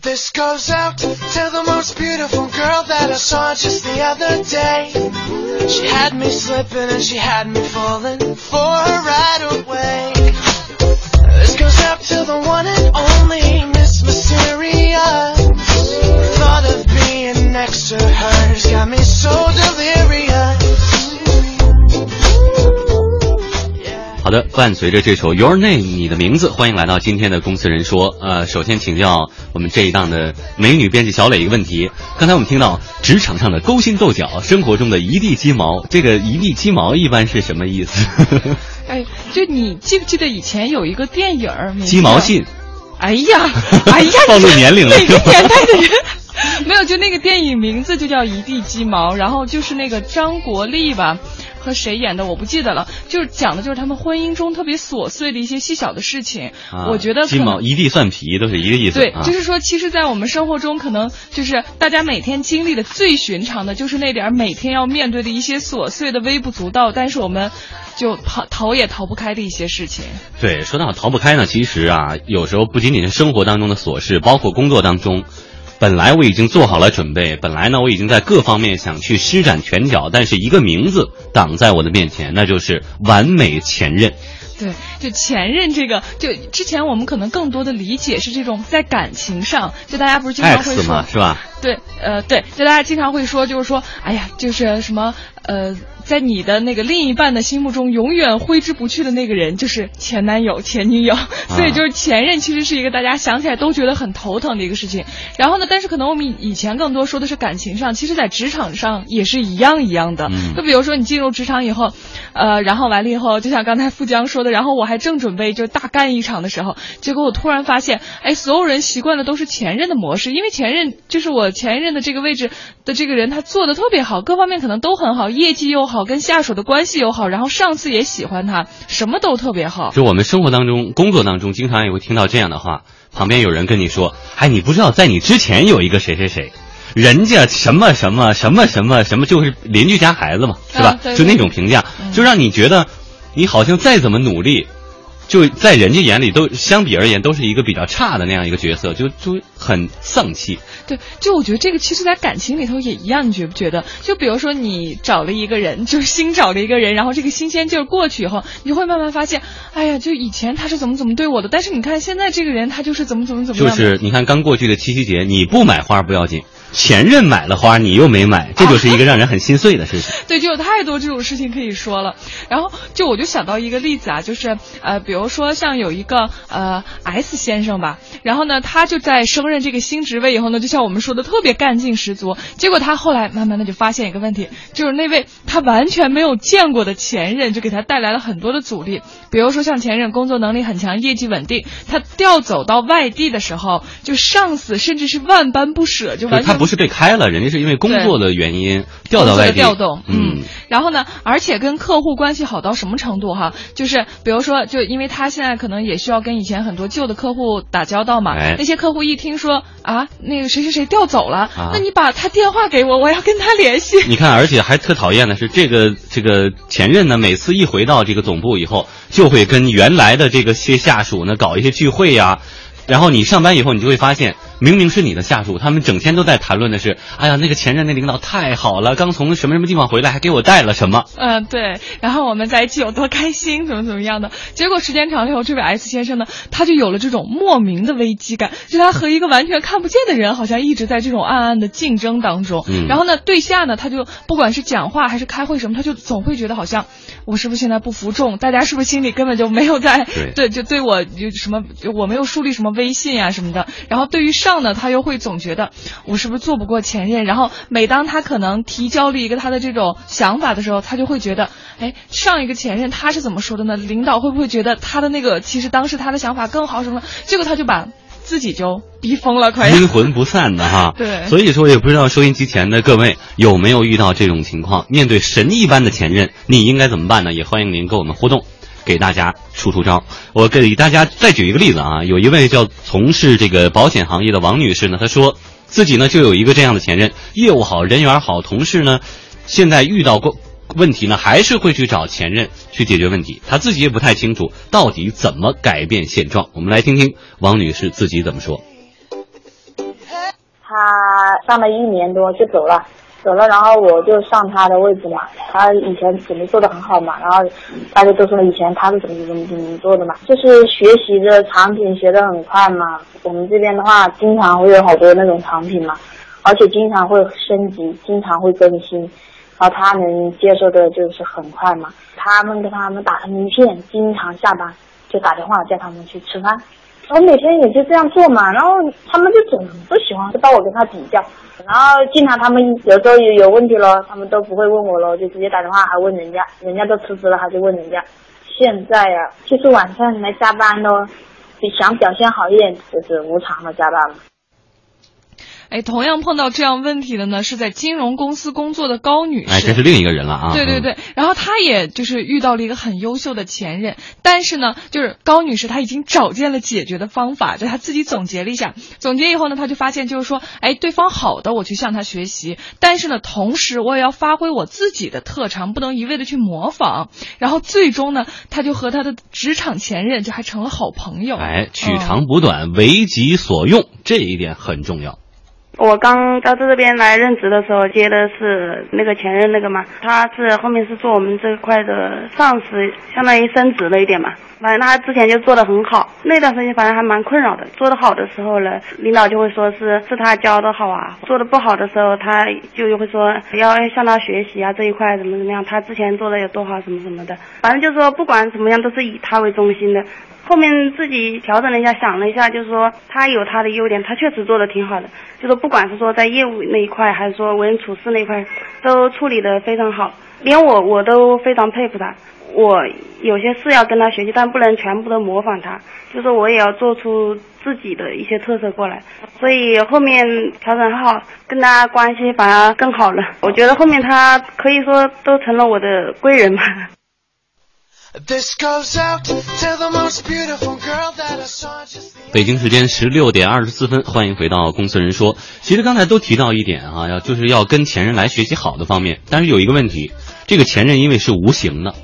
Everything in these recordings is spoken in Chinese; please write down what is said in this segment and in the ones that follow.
This goes out to the most beautiful girl that I saw just the other day. She had me slipping and she had me falling for her right away. This goes out to the one and only 的，伴随着这首《Your Name》你的名字，欢迎来到今天的公司人说。呃，首先请教我们这一档的美女编辑小磊一个问题。刚才我们听到职场上的勾心斗角，生活中的一地鸡毛，这个一地鸡毛一般是什么意思？哎，就你记不记得以前有一个电影儿？鸡毛信，哎呀，哎呀，暴露年龄了哪个年代的人？没有，就那个电影名字就叫《一地鸡毛》，然后就是那个张国立吧。和谁演的我不记得了，就是讲的就是他们婚姻中特别琐碎的一些细小的事情。啊我觉得鸡毛一地蒜皮都是一个意思。对，啊、就是说，其实，在我们生活中，可能就是大家每天经历的最寻常的，就是那点儿每天要面对的一些琐碎的、微不足道，但是我们就逃逃也逃不开的一些事情。对，说到逃不开呢，其实啊，有时候不仅仅是生活当中的琐事，包括工作当中。本来我已经做好了准备，本来呢我已经在各方面想去施展拳脚，但是一个名字挡在我的面前，那就是完美前任。对，就前任这个，就之前我们可能更多的理解是这种在感情上，就大家不是经常会说嘛，是吧？对，呃，对，就大家经常会说，就是说，哎呀，就是什么，呃，在你的那个另一半的心目中，永远挥之不去的那个人，就是前男友、前女友。所以就是前任，其实是一个大家想起来都觉得很头疼的一个事情。然后呢，但是可能我们以以前更多说的是感情上，其实在职场上也是一样一样的。嗯就比如说你进入职场以后，呃，然后完了以后，就像刚才富江说的，然后我还正准备就大干一场的时候，结果我突然发现，哎，所有人习惯的都是前任的模式，因为前任就是我前任的这个位置的这个人，他做的特别好，各方面可能都很好，业绩又好，跟下属的关系又好，然后上司也喜欢他，什么都特别好。就我们生活当中、工作当中，经常也会听到这样的话：旁边有人跟你说，哎，你不知道在你之前有一个谁谁谁，人家什么什么什么什么什么，就是邻居家孩子嘛，是吧啊？对就那种评价，嗯就让你觉得，你好像再怎么努力。就在人家眼里都相比而言都是一个比较差的那样一个角色，就就很丧气。对，就我觉得这个其实，在感情里头也一样，你觉不觉得？就比如说你找了一个人，就是新找了一个人，然后这个新鲜劲儿过去以后，你就会慢慢发现，哎呀，就以前他是怎么怎么对我的，但是你看现在这个人，他就是怎么怎么怎么就。是你看刚过去的七夕节，你不买花不要紧，前任买了花你又没买，这就是一个让人很心碎的事情。对，就有太多这种事情可以说了。然后就我就想到一个例子啊，就是呃，比如说像有一个呃 S 先生吧，然后呢，他就在升任这个新职位以后呢，就像我们说的特别干劲十足。结果他后来慢慢的就发现一个问题，就是那位他完全没有见过的前任，就给他带来了很多的阻力。比如说像前任工作能力很强，业绩稳定，他调走到外地的时候，就上司甚至是万般不舍，就完全不是被开了，人家是因为工作的原因调到外地。调动，嗯，然后呢，而且跟客户关系好到什么程度哈？就是比如说，就因为他现在可能也需要跟以前很多旧的客户打交道嘛，哎那些客户一听说啊，那个谁谁谁调走了，啊那你把他电话给我，我要跟他联系。你看，而且还特讨厌的是，这个这个前任呢，每次一回到这个总部以后，就会跟原来的这个些下属呢搞一些聚会呀、然后你上班以后，你就会发现，明明是你的下属，他们整天都在谈论的是，哎呀，那个前任那领导太好了，刚从什么什么地方回来，还给我带了什么。嗯，对，然后我们在一起有多开心，怎么怎么样的。结果时间长了以后，这位 S 先生呢，他就有了这种莫名的危机感，就他和一个完全看不见的人，好像一直在这种暗暗的竞争当中。嗯然后呢，对下呢，他就不管是讲话还是开会什么，他就总会觉得好像我是不是现在不服众，大家是不是心里根本就没有在对就对我就什么，就我没有树立什么威信啊什么的。然后对于上呢，他又会总觉得我是不是做不过前任。然后每当他可能提交了一个他的这种想法的时候，他就会觉得，哎，上一个前任他是怎么说的呢？领导会不会觉得他的那个其实当时他的想法更好什么？结果他就把自己就逼疯了，快要。阴魂不散的哈。对所以说也不知道收音机前的各位有没有遇到这种情况，面对神一般的前任，你应该怎么办呢？也欢迎您跟我们互动。给大家出出招，我给大家再举一个例子啊，有一位叫从事这个保险行业的王女士呢，她说自己呢就有一个这样的前任，业务好，人缘好，同事呢现在遇到过问题呢，还是会去找前任去解决问题，她自己也不太清楚到底怎么改变现状。我们来听听王女士自己怎么说。他上了一年多就走了，走了，然后我就上他的位置嘛。他以前怎么做的很好嘛，然后大家都说以前他是怎么怎么怎么做的嘛，就是学习的产品学的很快嘛。我们这边的话，经常会有好多那种产品嘛，而且经常会升级，经常会更新，然后他能接受的就是很快嘛。他们跟他们打成一片，经常下班就打电话叫他们去吃饭。我每天也就这样做嘛，然后他们就总不喜欢把我跟他比较，然后经常他们有时候有有问题了，他们都不会问我了，就直接打电话还问人家，人家都辞职了还就问人家。现在呀，就是晚上来加班咯，就想表现好一点，就是无偿的加班嘛。哎，同样碰到这样问题的呢，是在金融公司工作的高女士。哎，这是另一个人了啊。对对对，然后她也就是遇到了一个很优秀的前任，但是呢，就是高女士她已经找见了解决的方法，就她自己总结了一下，总结以后呢，她就发现就是说，哎，对方好的我去向他学习，但是呢，同时我也要发挥我自己的特长，不能一味的去模仿。然后最终呢，她就和她的职场前任就还成了好朋友。哎，取长补短，为己所用，这一点很重要。我刚到这边来任职的时候，接的是那个前任那个嘛，他是后面是做我们这块的上司，相当于升职了一点嘛。反正他之前就做的很好，那段时间反正还蛮困扰的。做的好的时候呢，领导就会说是是他教的好啊；做的不好的时候，他就会说要向他学习啊，这一块怎么怎么样，他之前做的有多好，什么什么的。反正就是说不管怎么样，都是以他为中心的。后面自己调整了一下，想了一下，就是说他有他的优点，他确实做的挺好的。就是不管是说在业务那一块，还是说为人处事那一块，都处理的非常好。连我我都非常佩服他。我有些事要跟他学习，但不能全部都模仿他。就说我也要做出自己的一些特色过来。所以后面调整好，跟他关系反而更好了。我觉得后面他可以说都成了我的贵人嘛。北京时间十六点二十四分，欢迎回到公司人说。其实刚才都提到一点啊，要就是要跟前任来学习好的方面。但是有一个问题，这个前任因为是无形的，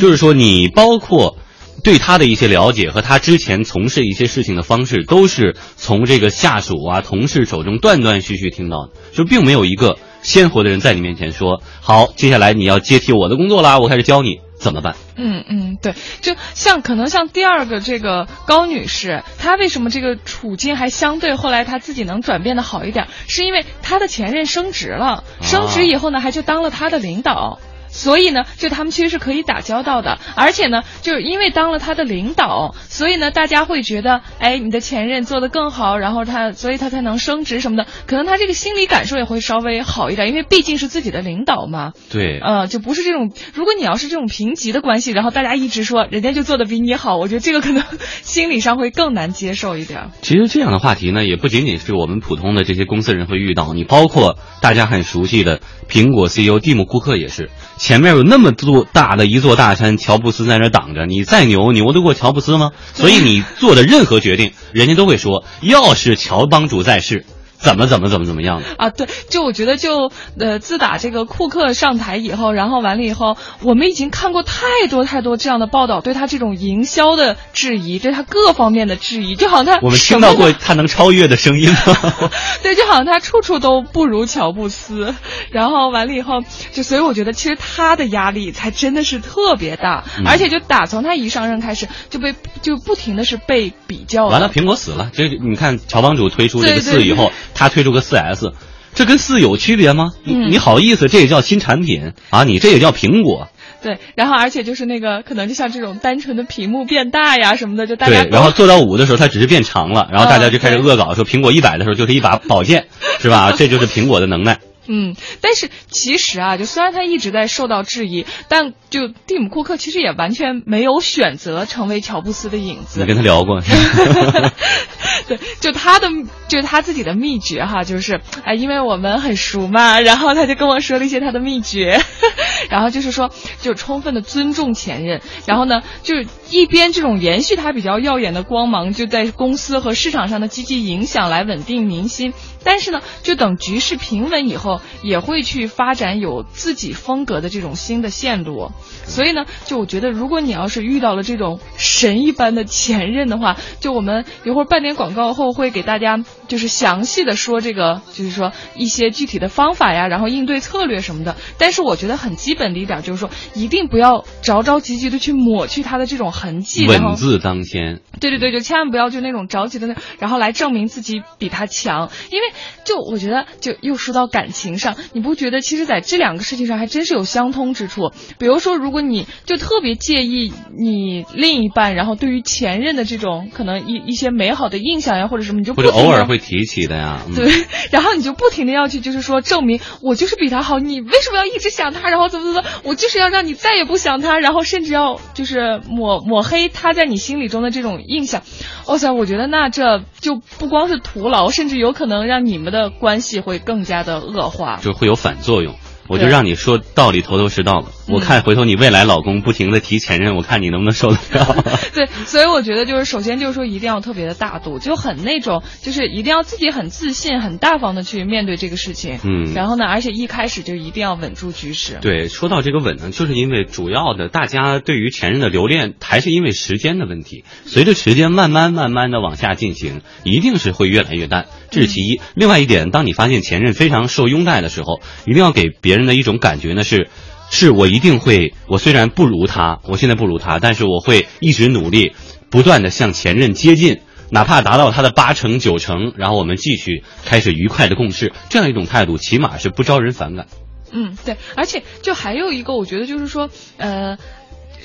就是说你包括对他的一些了解和他之前从事一些事情的方式，都是从这个下属啊、同事手中断断续续听到的，就并没有一个鲜活的人在你面前说：“好，接下来你要接替我的工作啦，我开始教你。”怎么办？嗯嗯，对，就像可能像第二个这个高女士，她为什么这个处境还相对后来她自己能转变的好一点，是因为她的前任升职了，升职以后呢，还就当了她的领导。所以呢，就他们其实是可以打交道的，而且呢，就是因为当了他的领导，所以呢，大家会觉得，哎，你的前任做得更好，然后他，所以他才能升职什么的，可能他这个心理感受也会稍微好一点，因为毕竟是自己的领导嘛。对。呃，就不是这种，如果你要是这种平级的关系，然后大家一直说人家就做的比你好，我觉得这个可能心理上会更难接受一点。其实这样的话题呢，也不仅仅是我们普通的这些公司人会遇到，你包括大家很熟悉的苹果 CEO 蒂姆·库克也是。前面有那么多大的一座大山，乔布斯在那挡着，你再牛，牛得过乔布斯吗？所以你做的任何决定，人家都会说，要是乔帮主在世。怎么怎么怎么怎么样的啊？对，就我觉得就呃，自打这个库克上台以后，然后完了以后，我们已经看过太多太多这样的报道，对他这种营销的质疑，对他各方面的质疑，就好像他我们听到过他能超越的声音吗？对，就好像他处处都不如乔布斯。然后完了以后，就所以我觉得其实他的压力才真的是特别大，而且就打从他一上任开始就被就不停的是被比较。完了，苹果死了，这你看乔帮主推出这个四以后。他推出个四 S，这跟四有区别吗？你你好意思，这也叫新产品啊？你这也叫苹果？对，然后而且就是那个可能就像这种单纯的屏幕变大呀什么的，就大家对，然后做到五的时候，它只是变长了，然后大家就开始恶搞说苹果一百的时候就是一把宝剑，是吧？这就是苹果的能耐。嗯，但是其实啊，就虽然他一直在受到质疑，但就蒂姆·库克其实也完全没有选择成为乔布斯的影子。你跟他聊过？对，就他的，就他自己的秘诀哈，就是哎，因为我们很熟嘛，然后他就跟我说了一些他的秘诀，然后就是说，就充分的尊重前任，然后呢，就一边这种延续他比较耀眼的光芒，就在公司和市场上的积极影响来稳定民心。但是呢，就等局势平稳以后，候，也会去发展有自己风格的这种新的线路。所以呢，就我觉得，如果你要是遇到了这种神一般的前任的话，就我们一会儿半点广告后会给大家就是详细的说这个，就是说一些具体的方法呀，然后应对策略什么的。但是我觉得很基本的一点就是说，一定不要着着急急的去抹去他的这种痕迹，然后稳字当先。对对对，就千万不要就那种着急的那，然后来证明自己比他强，因为就我觉得就又说到感情上，你不觉得其实在这两个事情上还真是有相通之处？比如说，如果你就特别介意你另一半，然后对于前任的这种可能一一些美好的印象呀，或者什么，你就不或者停偶尔会提起的呀。嗯 对，然后你就不停的要去，就是说证明我就是比他好，你为什么要一直想他？然后怎么怎么，怎么，我就是要让你再也不想他，然后甚至要就是抹抹黑他在你心里中的这种印象。哇塞，我觉得那这就不光是徒劳，甚至有可能让你们的关系会更加的恶化。就会有反作用。我就让你说道理头头是道了。我嗯看回头你未来老公不停的提前任，我看你能不能受得了。对，所以我觉得就是首先就是说一定要特别的大度，就很那种就是一定要自己很自信、很大方的去面对这个事情。嗯然后呢，而且一开始就一定要稳住局势。对，说到这个稳呢，就是因为主要的大家对于前任的留恋，还是因为时间的问题。随着时间慢慢慢慢的往下进行，一定是会越来越淡，这是其一。另外一点，当你发现前任非常受拥戴的时候，一定要给别人的一种感觉呢是。是我一定会，我虽然不如他，我现在不如他，但是我会一直努力，不断的向前任接近，哪怕达到他的八成九成，然后我们继续开始愉快的共事，这样一种态度，起码是不招人反感。嗯，对，而且就还有一个，我觉得就是说，呃。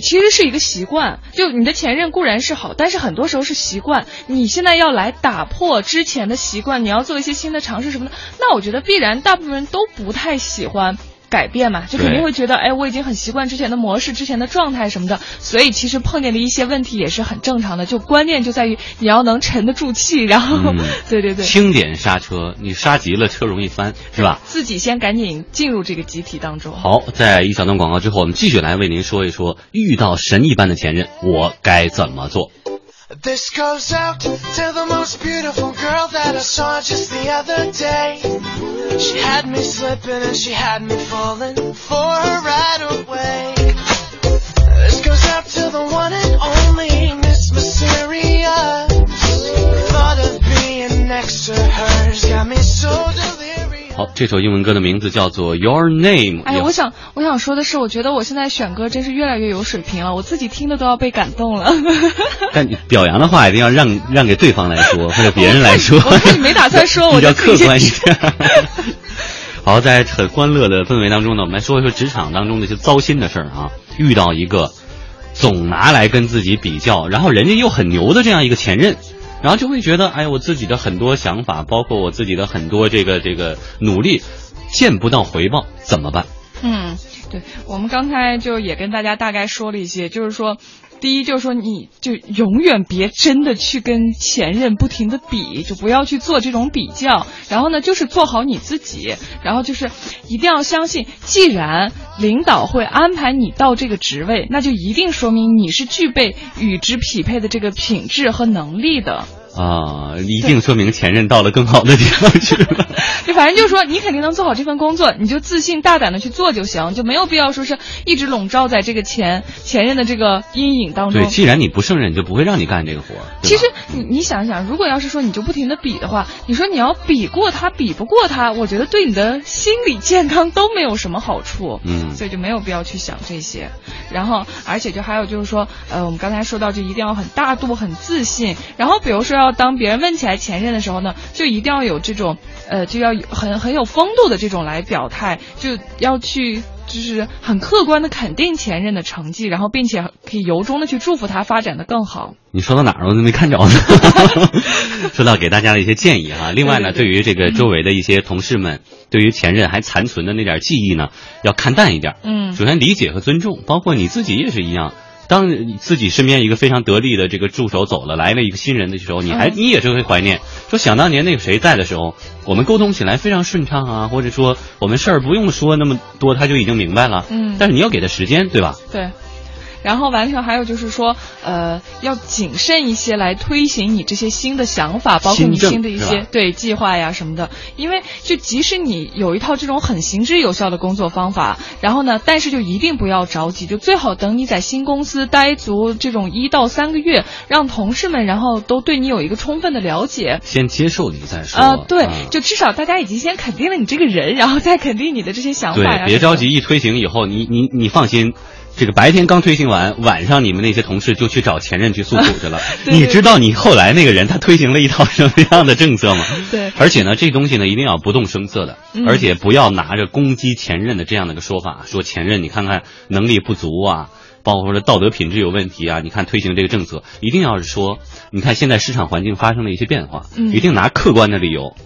其实是一个习惯，就你的前任固然是好，但是很多时候是习惯。你现在要来打破之前的习惯，你要做一些新的尝试什么的，那我觉得必然大部分人都不太喜欢改变嘛，就肯定会觉得，哎，我已经很习惯之前的模式、之前的状态什么的，所以其实碰见的一些问题也是很正常的。就关键就在于你要能沉得住气，然后，嗯 对对对，轻点刹车，你刹急了，车容易翻，是吧？自己先赶紧进入这个集体当中。好，在一小段广告之后，我们继续来为您说一说，遇到神一般的前任，我该怎么做？This goes out to the most beautiful girl that I saw just the other day. She had me slipping and she had me falling for her right away. 这首英文歌的名字叫做《Your Name》。哎，我想我想说的是，我觉得我现在选歌真是越来越有水平了，我自己听的都要被感动了。但你表扬的话一定要让让给对方来说，或者别人来说。我看你没打算说我 比较客观一点。好，在很欢乐的氛围当中呢，我们来说一说职场当中的一些糟心的事儿啊。遇到一个总拿来跟自己比较，然后人家又很牛的这样一个前任，然后就会觉得，哎，我自己的很多想法，包括我自己的很多这个这个努力，见不到回报，怎么办？嗯，对，我们刚才就也跟大家大概说了一些，就是说，第一就是说，你就永远别真的去跟前任不停的比，就不要去做这种比较。然后呢，就是做好你自己，然后就是一定要相信，既然领导会安排你到这个职位，那就一定说明你是具备与之匹配的这个品质和能力的。啊，一定说明前任到了更好的地方去了。就反正就是说，你肯定能做好这份工作，你就自信大胆的去做就行，就没有必要说是一直笼罩在这个前前任的这个阴影当中对，。既然你不胜任，就不会让你干这个活其实你你想想，如果要是说你就不停的比的话，你说你要比过他，比不过他，我觉得对你的心理健康都没有什么好处。嗯所以就没有必要去想这些。然后，而且就还有就是说，呃，我们刚才说到，就一定要很大度、很自信。然后，比如说要当别人问起来前任的时候呢，就一定要有这种，呃，就要有很很有风度的这种来表态，就要去。就是很客观的肯定前任的成绩，然后并且可以由衷的去祝福他发展的更好。你说到哪儿我都没看着呢。说到给大家的一些建议哈，另外呢，对于这个周围的一些同事们，对于前任还残存的那点记忆呢，要看淡一点。嗯首先理解和尊重，包括你自己也是一样。当你自己身边一个非常得力的这个助手走了，来了一个新人的时候，你还嗯你也是会怀念，说想当年那个谁在的时候，我们沟通起来非常顺畅啊，或者说我们事儿不用说那么多，他就已经明白了。嗯但是你要给他时间，对吧？对，然后完了还有就是说，呃，要谨慎一些来推行你这些新的想法，包括你新的一些对计划呀什么的。因为就即使你有一套这种很行之有效的工作方法，然后呢，但是就一定不要着急，就最好等你在新公司待足这种一到三个月，让同事们然后都对你有一个充分的了解。先接受你再说。呃，对，啊就至少大家已经先肯定了你这个人，然后再肯定你的这些想法呀。对，别着急，一推行以后，你你你放心。这个白天刚推行完，晚上你们那些同事就去找前任去诉苦去了。对你知道你后来那个人他推行了一套什么样的政策吗？对而且呢，这东西呢一定要不动声色的，嗯而且不要拿着攻击前任的这样的一个说法，说前任你看看能力不足啊，包括说道德品质有问题啊，你看推行这个政策，一定要是说，你看现在市场环境发生了一些变化，嗯一定拿客观的理由。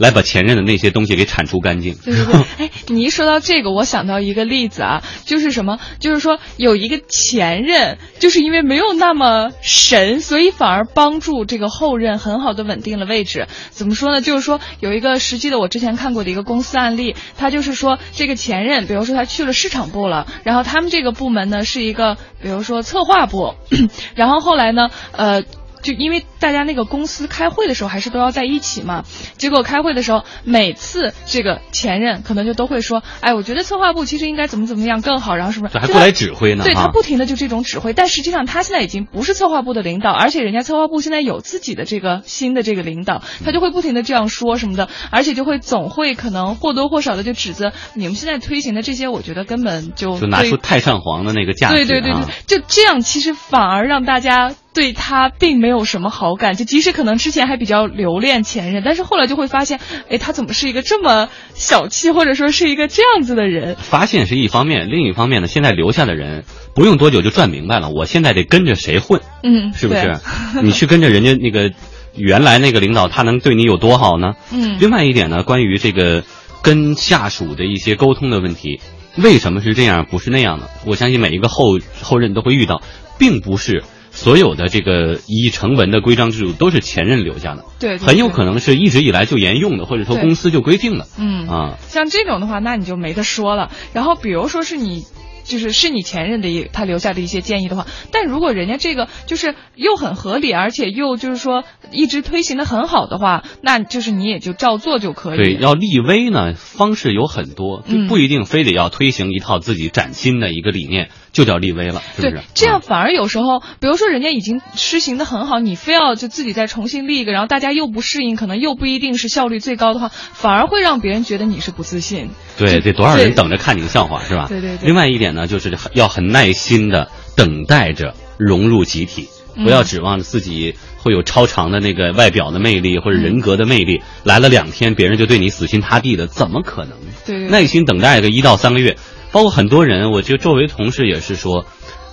来把前任的那些东西给铲除干净。对对对，哎，你一说到这个，我想到一个例子啊，就是什么？就是说有一个前任，就是因为没有那么神，所以反而帮助这个后任很好的稳定了位置。怎么说呢？就是说有一个实际的，我之前看过的一个公司案例，他就是说这个前任，比如说他去了市场部了，然后他们这个部门呢是一个，比如说策划部，然后后来呢，呃。就因为大家那个公司开会的时候还是都要在一起嘛，结果开会的时候，每次这个前任可能就都会说，哎，我觉得策划部其实应该怎么怎么样更好，然后是不是？这还过来指挥呢？对他不停的就这种指挥，但实际上他现在已经不是策划部的领导，而且人家策划部现在有自己的这个新的这个领导，他就会不停的这样说什么的，而且就会总会可能或多或少的就指责你们现在推行的这些，我觉得根本就就拿出太上皇的那个价值、啊。对对对对，就这样，其实反而让大家对他并没有什么好感。就即使可能之前还比较留恋前任，但是后来就会发现，哎，他怎么是一个这么小气，或者说是一个这样子的人？发现是一方面，另一方面呢，现在留下的人不用多久就转明白了，我现在得跟着谁混，嗯，是不是？你去跟着人家那个原来那个领导，他能对你有多好呢？嗯另外一点呢，关于这个跟下属的一些沟通的问题，为什么是这样，不是那样的？我相信每一个后后任都会遇到，并不是所有的这个已成文的规章制度都是前任留下的，对对对很有可能是一直以来就沿用的，或者说公司就规定的。嗯啊，像这种的话，那你就没得说了。然后比如说是你。就是是你前任的一他留下的一些建议的话，但如果人家这个就是又很合理，而且又就是说一直推行的很好的话，那就是你也就照做就可以。对，要立威呢，方式有很多，就嗯不一定非得要推行一套自己崭新的一个理念，就叫立威了，是不是对？，这样啊反而有时候，比如说人家已经施行的很好，你非要就自己再重新立一个，然后大家又不适应，可能又不一定是效率最高的话，反而会让别人觉得你是不自信。对，就得多少人等着看你的笑话，是吧？对对对另外一点呢，就是要很耐心的等待着融入集体，嗯不要指望自己会有超长的那个外表的魅力或者嗯人格的魅力，来了两天别人就对你死心塌地的，怎么可能？对耐心等待个一到三个月，包括很多人，我就周围同事也是说，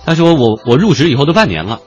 他说我我入职以后都半年了，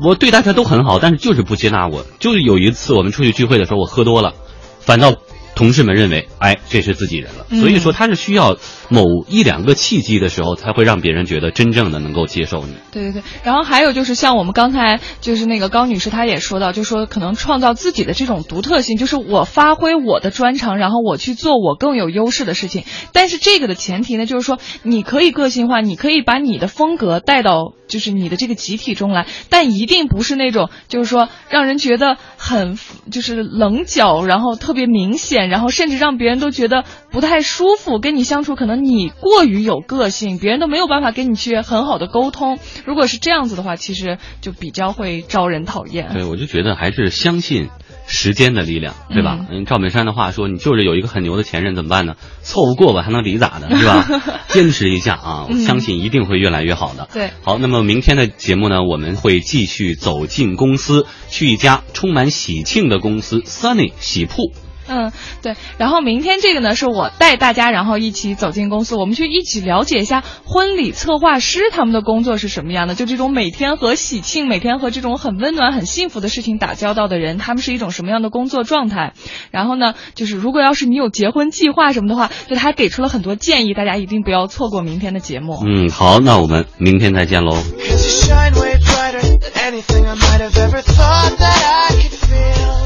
我对大家都很好，但是就是不接纳我。就是有一次我们出去聚会的时候，我喝多了，反倒同事们认为，哎，这是自己人了。嗯所以说他是需要某一两个契机的时候，才会让别人觉得真正的能够接受你。对对对，然后还有就是像我们刚才就是那个高女士她也说到，就说可能创造自己的这种独特性，就是我发挥我的专长，然后我去做我更有优势的事情。但是这个的前提呢，就是说你可以个性化，你可以把你的风格带到就是你的这个集体中来，但一定不是那种就是说让人觉得很就是棱角，然后特别明显，然后甚至让别人都觉得不太舒服，跟你相处可能你过于有个性，别人都没有办法跟你去很好的沟通。如果是这样子的话，其实就比较会招人讨厌。对，我就觉得还是相信时间的力量，对吧？嗯，赵本山的话说，你就是有一个很牛的前任怎么办呢？凑合过吧，还能离咋的，是吧？坚持一下啊，相信一定会越来越好的。对好，那么明天的节目呢，我们会继续走进公司，去一家充满喜庆的公司 Sunny 喜铺。嗯，对。然后明天这个呢，是我带大家，然后一起走进公司，我们去一起了解一下婚礼策划师他们的工作是什么样的。就这种每天和喜庆、每天和这种很温暖、很幸福的事情打交道的人，他们是一种什么样的工作状态？然后呢，就是如果要是你有结婚计划什么的话，就他给出了很多建议，大家一定不要错过明天的节目。嗯，好，那我们明天再见喽。Cause you shine way brighter than anything I might have ever thought that I